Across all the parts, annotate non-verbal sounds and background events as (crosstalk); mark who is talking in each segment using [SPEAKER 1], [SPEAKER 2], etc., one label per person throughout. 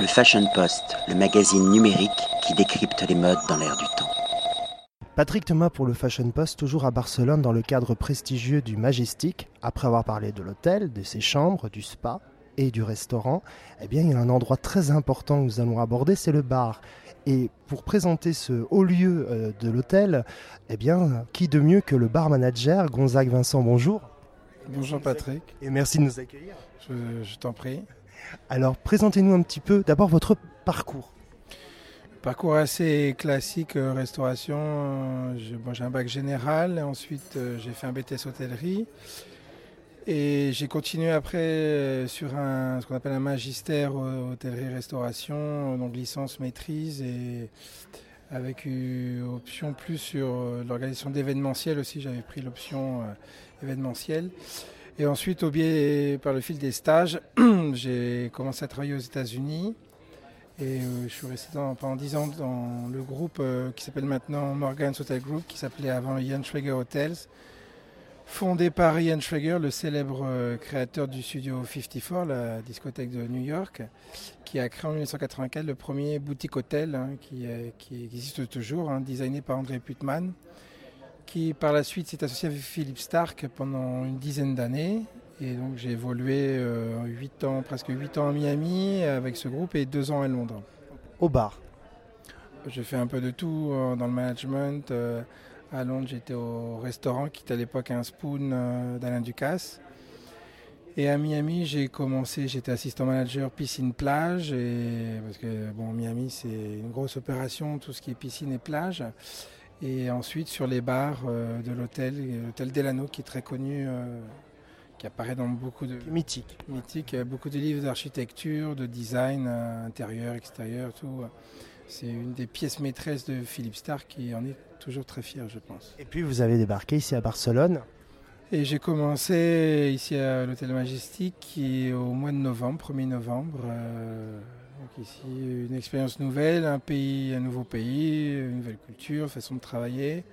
[SPEAKER 1] Le Fashion Post, le magazine numérique qui décrypte les modes dans l'air du temps.
[SPEAKER 2] Patrick Thomas pour le Fashion Post, toujours à Barcelone dans le cadre prestigieux du Majestic. Après avoir parlé de l'hôtel, de ses chambres, du spa et du restaurant, eh bien il y a un endroit très important que nous allons aborder, c'est le bar. Et pour présenter ce haut lieu euh, de l'hôtel, eh bien, qui de mieux que le bar manager Gonzague Vincent, bonjour.
[SPEAKER 3] Bonjour Patrick.
[SPEAKER 2] Et merci de nous accueillir.
[SPEAKER 3] Je, t'en prie.
[SPEAKER 2] Alors, présentez-nous un petit peu d'abord votre parcours.
[SPEAKER 3] Parcours assez classique, euh, restauration. Euh, j'ai un bac général, ensuite euh, j'ai fait un BTS hôtellerie. Et j'ai continué après sur un, ce qu'on appelle un magistère hôtellerie-restauration, donc licence maîtrise, et avec une option plus sur l'organisation d'événementiel aussi. J'avais pris l'option événementiel. Et ensuite, au biais, par le fil des stages, (clears throat) j'ai commencé à travailler aux États-Unis. Et euh, je suis resté pendant 10 ans dans le groupe euh, qui s'appelle maintenant Morgan's Hotel Group, qui s'appelait avant Ian Schrager Hotels, fondé par Ian Schrager, le célèbre euh, créateur du studio 54, la discothèque de New York, qui a créé en 1984 le premier boutique hôtel hein, qui, existe toujours, hein, designé par André Putman qui par la suite s'est associé avec Philippe Stark pendant une dizaine d'années. Et donc j'ai évolué euh, 8 ans, presque 8 ans à Miami avec ce groupe et 2 ans à Londres.
[SPEAKER 2] Au bar
[SPEAKER 3] J'ai fait un peu de tout euh, dans le management. Euh, à Londres, j'étais au restaurant qui était à l'époque un spoon euh, d'Alain Ducasse. Et à Miami, j'ai commencé, j'étais assistant manager piscine plage et parce que bon, Miami c'est une grosse opération, tout ce qui est piscine et plage. Et ensuite sur les bars euh, de l'hôtel, l'hôtel Delano qui est très connu, euh, qui apparaît dans beaucoup de...
[SPEAKER 2] Mythique.
[SPEAKER 3] Mythique, beaucoup de livres d'architecture, de design euh, intérieur, extérieur, tout. C'est une des pièces maîtresses de Philippe Stark qui en est toujours très fier, je pense.
[SPEAKER 2] Et puis vous avez débarqué ici à Barcelone.
[SPEAKER 3] Et j'ai commencé ici à l'hôtel Majestic qui au mois de novembre, 1er novembre. Donc ici, une expérience nouvelle, un pays, un nouveau pays, une nouvelle culture, façon de travailler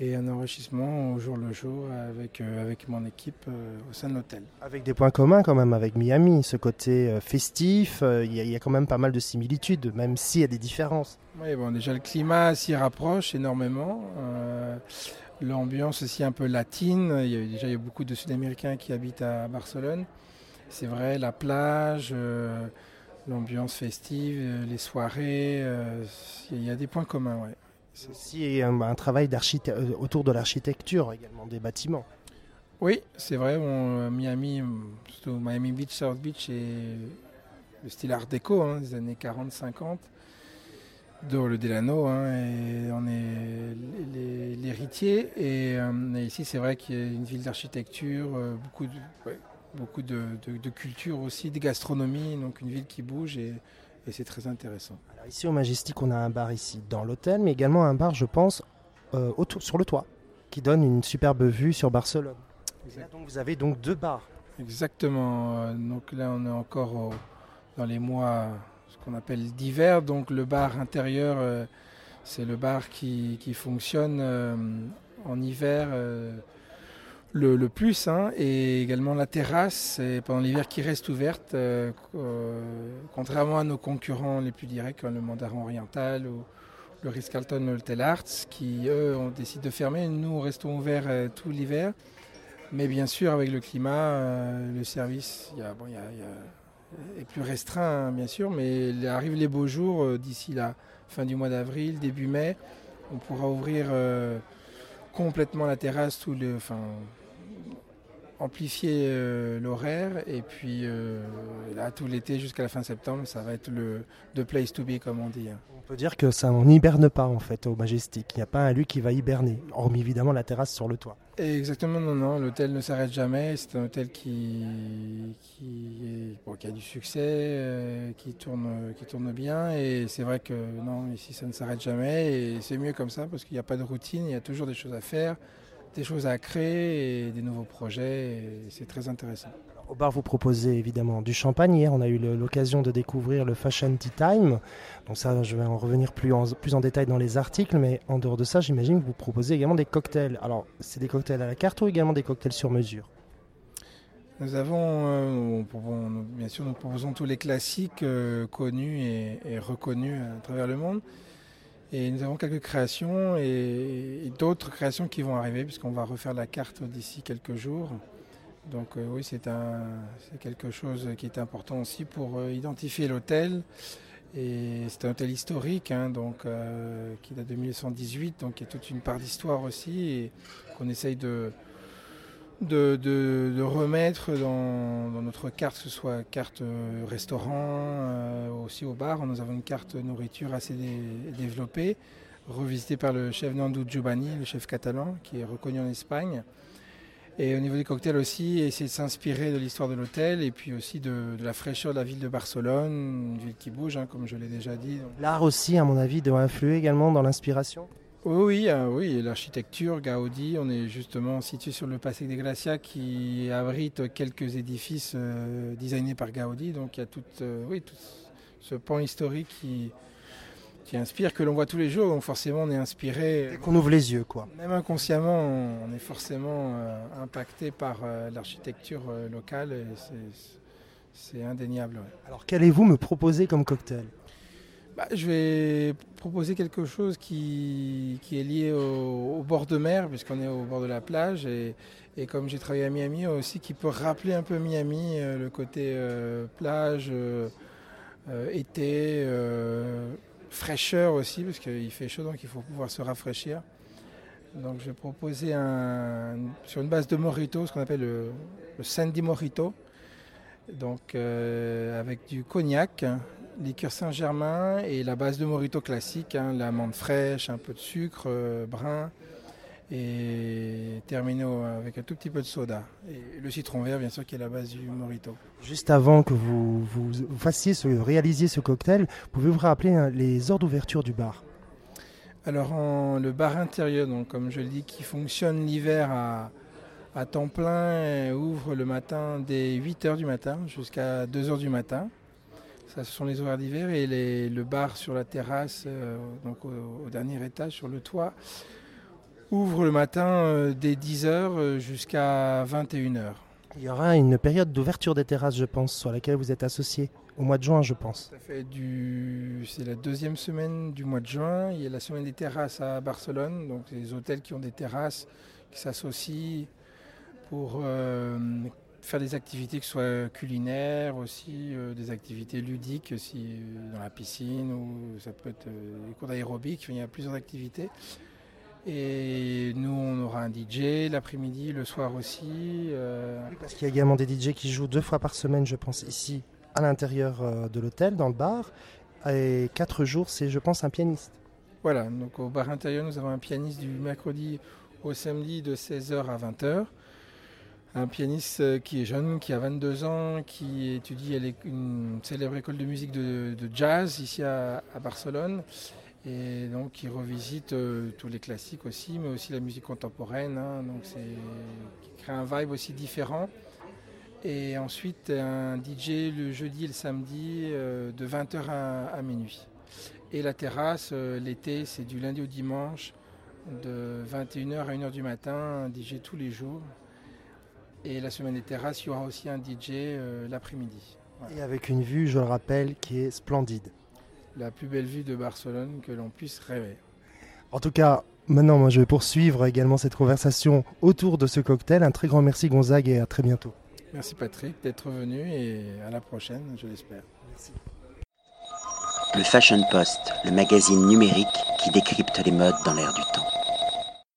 [SPEAKER 3] et un enrichissement au jour le jour avec, euh, avec mon équipe euh, au sein de l'hôtel.
[SPEAKER 2] Avec des points communs quand même avec Miami, ce côté euh, festif, il y, a quand même pas mal de similitudes, même s'il y a des différences.
[SPEAKER 3] Oui, bon, déjà le climat s'y rapproche énormément. L'ambiance aussi un peu latine, il y a, déjà il y a beaucoup de Sud-Américains qui habitent à Barcelone. C'est vrai, la plage l'ambiance festive, euh, les soirées, euh, il y a des points communs. Ouais.
[SPEAKER 2] C'est aussi un, travail euh, autour de l'architecture également, des bâtiments.
[SPEAKER 3] Oui, c'est vrai. Miami, surtout Miami Beach, South Beach, et le style art déco hein, des années 40-50 de le Delano, hein, et on est l'héritier. Et, ici, c'est vrai qu'il y a une ville d'architecture, beaucoup de, beaucoup de, culture aussi, de gastronomie, donc une ville qui bouge et, c'est très intéressant.
[SPEAKER 2] ici au Majestic, on a un bar ici dans l'hôtel, mais également un bar, je pense, euh, sur le toit, qui donne une superbe vue sur Barcelone. donc, vous avez donc deux bars.
[SPEAKER 3] Exactement. Donc là, on est encore dans les mois, ce qu'on appelle d'hiver. Donc le bar intérieur, euh, c'est le bar qui, fonctionne euh, en hiver le, plus, hein, et également la terrasse pendant l'hiver qui reste ouverte, euh, euh, contrairement à nos concurrents les plus directs comme le Mandarin Oriental ou le Ritz-Carlton Hotel Arts, qui eux ont décidé de fermer. Nous restons ouverts euh, tout l'hiver, mais bien sûr avec le climat, le service est plus restreint bien sûr, mais il arrive les beaux jours d'ici la fin du mois d'avril, début mai, on pourra ouvrir complètement la terrasse, tout le, enfin, amplifier euh, l'horaire et puis euh, là tout l'été jusqu'à la fin septembre ça va être le the place to be comme on dit. Hein.
[SPEAKER 2] On peut dire que ça n'hiberne pas en fait au Majestic, il n'y a pas un lieu qui va hiberner, hormis évidemment la terrasse sur le toit.
[SPEAKER 3] Exactement non non, l'hôtel ne s'arrête jamais, c'est un hôtel qui, qui, qui, a du succès, euh, qui, tourne, qui tourne bien et c'est vrai que non ici ça ne s'arrête jamais et c'est mieux comme ça parce qu'il n'y a pas de routine, il y a toujours des choses à faire des choses à créer et des nouveaux projets. C'est très intéressant.
[SPEAKER 2] Au bar, vous proposez évidemment du champagne. Hier, on a eu l'occasion de découvrir le Fashion Tea Time. Donc ça, je vais en revenir plus en, plus en détail dans les articles. Mais en dehors de ça, j'imagine que vous proposez également des cocktails. Alors, c'est des cocktails à la carte ou également des cocktails sur mesure?
[SPEAKER 3] Nous avons, bien sûr, nous proposons tous les classiques connus et, reconnus à travers le monde. Et nous avons quelques créations et, d'autres créations qui vont arriver puisqu'on va refaire la carte d'ici quelques jours. Donc oui, c'est quelque chose qui est important aussi pour identifier l'hôtel et c'est un hôtel historique, hein, donc, euh, qui date de 1918, donc il y a toute une part d'histoire aussi, et qu'on essaye de, de, remettre dans, notre carte, que ce soit carte euh, restaurant, euh, aussi au bar. Nous avons une carte nourriture assez développée, revisitée par le chef Nandou Giovanni, le chef catalan, qui est reconnu en Espagne. Et au niveau des cocktails aussi, essayer de s'inspirer de l'histoire de l'hôtel et puis aussi de, la fraîcheur de la ville de Barcelone, une ville qui bouge, hein, comme je l'ai déjà dit.
[SPEAKER 2] L'art aussi, à mon avis, doit influer également dans l'inspiration
[SPEAKER 3] oui, oui, euh, oui, l'architecture, Gaudi, on est justement situé sur le Passé des Glacias qui abrite quelques édifices euh, designés par Gaudi. Donc il y a tout, euh, oui, tout ce pan historique qui, qui inspire, que l'on voit tous les jours. Donc forcément, on est inspiré.
[SPEAKER 2] Dès qu'on ouvre les yeux, quoi.
[SPEAKER 3] Même inconsciemment, on est forcément impacté par l'architecture locale. Et c'est indéniable.
[SPEAKER 2] Alors, qu'allez-vous me proposer comme cocktail?
[SPEAKER 3] Bah, je vais proposer quelque chose qui, est lié au, bord de mer, puisqu'on est au bord de la plage. Et, comme j'ai travaillé à Miami aussi, qui peut rappeler un peu Miami, le côté plage, été, fraîcheur aussi, parce qu'il fait chaud, donc il faut pouvoir se rafraîchir. Donc je vais proposer sur une base de morito, ce qu'on appelle le, Sandy Morito, donc euh, avec du cognac, liqueur Saint-Germain et la base de morito classique, hein, l'amande fraîche, un peu de sucre euh, brun, et terminé avec un tout petit peu de soda. Et le citron vert, bien sûr, qui est la base du mojito.
[SPEAKER 2] Juste avant que vous, vous, fassiez ce, réalisiez ce cocktail, pouvez-vous rappeler hein, les heures d'ouverture du bar?
[SPEAKER 3] Alors, le bar intérieur, donc, comme je le dis, qui fonctionne l'hiver à, à, temps plein, ouvre le matin dès 8 h du matin jusqu'à 2 h du matin. Ça, ce sont les horaires d'hiver. Et le bar sur la terrasse, euh, donc au dernier étage, sur le toit, ouvre le matin euh, dès 10h euh, jusqu'à 21h.
[SPEAKER 2] Il y aura une période d'ouverture des terrasses, je pense, sur laquelle vous êtes associé, au mois de juin, je pense.
[SPEAKER 3] Ça fait du... C'est la deuxième semaine du mois de juin. Il y a la semaine des terrasses à Barcelone, donc les hôtels qui ont des terrasses qui s'associent pour euh, faire des activités qui soient culinaires, aussi des activités ludiques, aussi dans la piscine, ou ça peut être des cours d'aérobic, il y a plusieurs activités. Et nous, on aura un DJ l'après-midi, le soir aussi.
[SPEAKER 2] Euh. parce qu'il y a également des DJ qui jouent deux fois par semaine, je pense, ici, à l'intérieur euh, de l'hôtel, dans le bar. Et quatre jours, c'est, je pense, un pianiste.
[SPEAKER 3] Voilà, donc au bar intérieur, nous avons un pianiste du mercredi au samedi de 16h à 20h. Un pianiste euh, qui est jeune, qui a 22 ans, qui étudie à une célèbre école de musique de, jazz ici à Barcelone et donc il revisite euh, tous les classiques aussi, mais aussi la musique contemporaine. Hein. qui crée un vibe aussi différent. Et ensuite un DJ le jeudi et le samedi euh, de 20h à, minuit. Et la terrasse, l'été, c'est du lundi au dimanche de 21h à 1h du matin, un DJ tous les jours. Et la semaine des terrasses, il y aura aussi un DJ l'après-midi.
[SPEAKER 2] Et avec une vue, je le rappelle, qui est splendide
[SPEAKER 3] la plus belle vue de Barcelone que l'on puisse rêver.
[SPEAKER 2] En tout cas, maintenant, moi, je vais poursuivre également cette conversation autour de ce cocktail. Un très grand merci, Gonzague, et à très bientôt.
[SPEAKER 3] Merci, Patrick, d'être venu et à la prochaine, je l'espère. Merci.
[SPEAKER 1] Le Fashion Post, le magazine numérique qui décrypte les modes dans l'air du temps.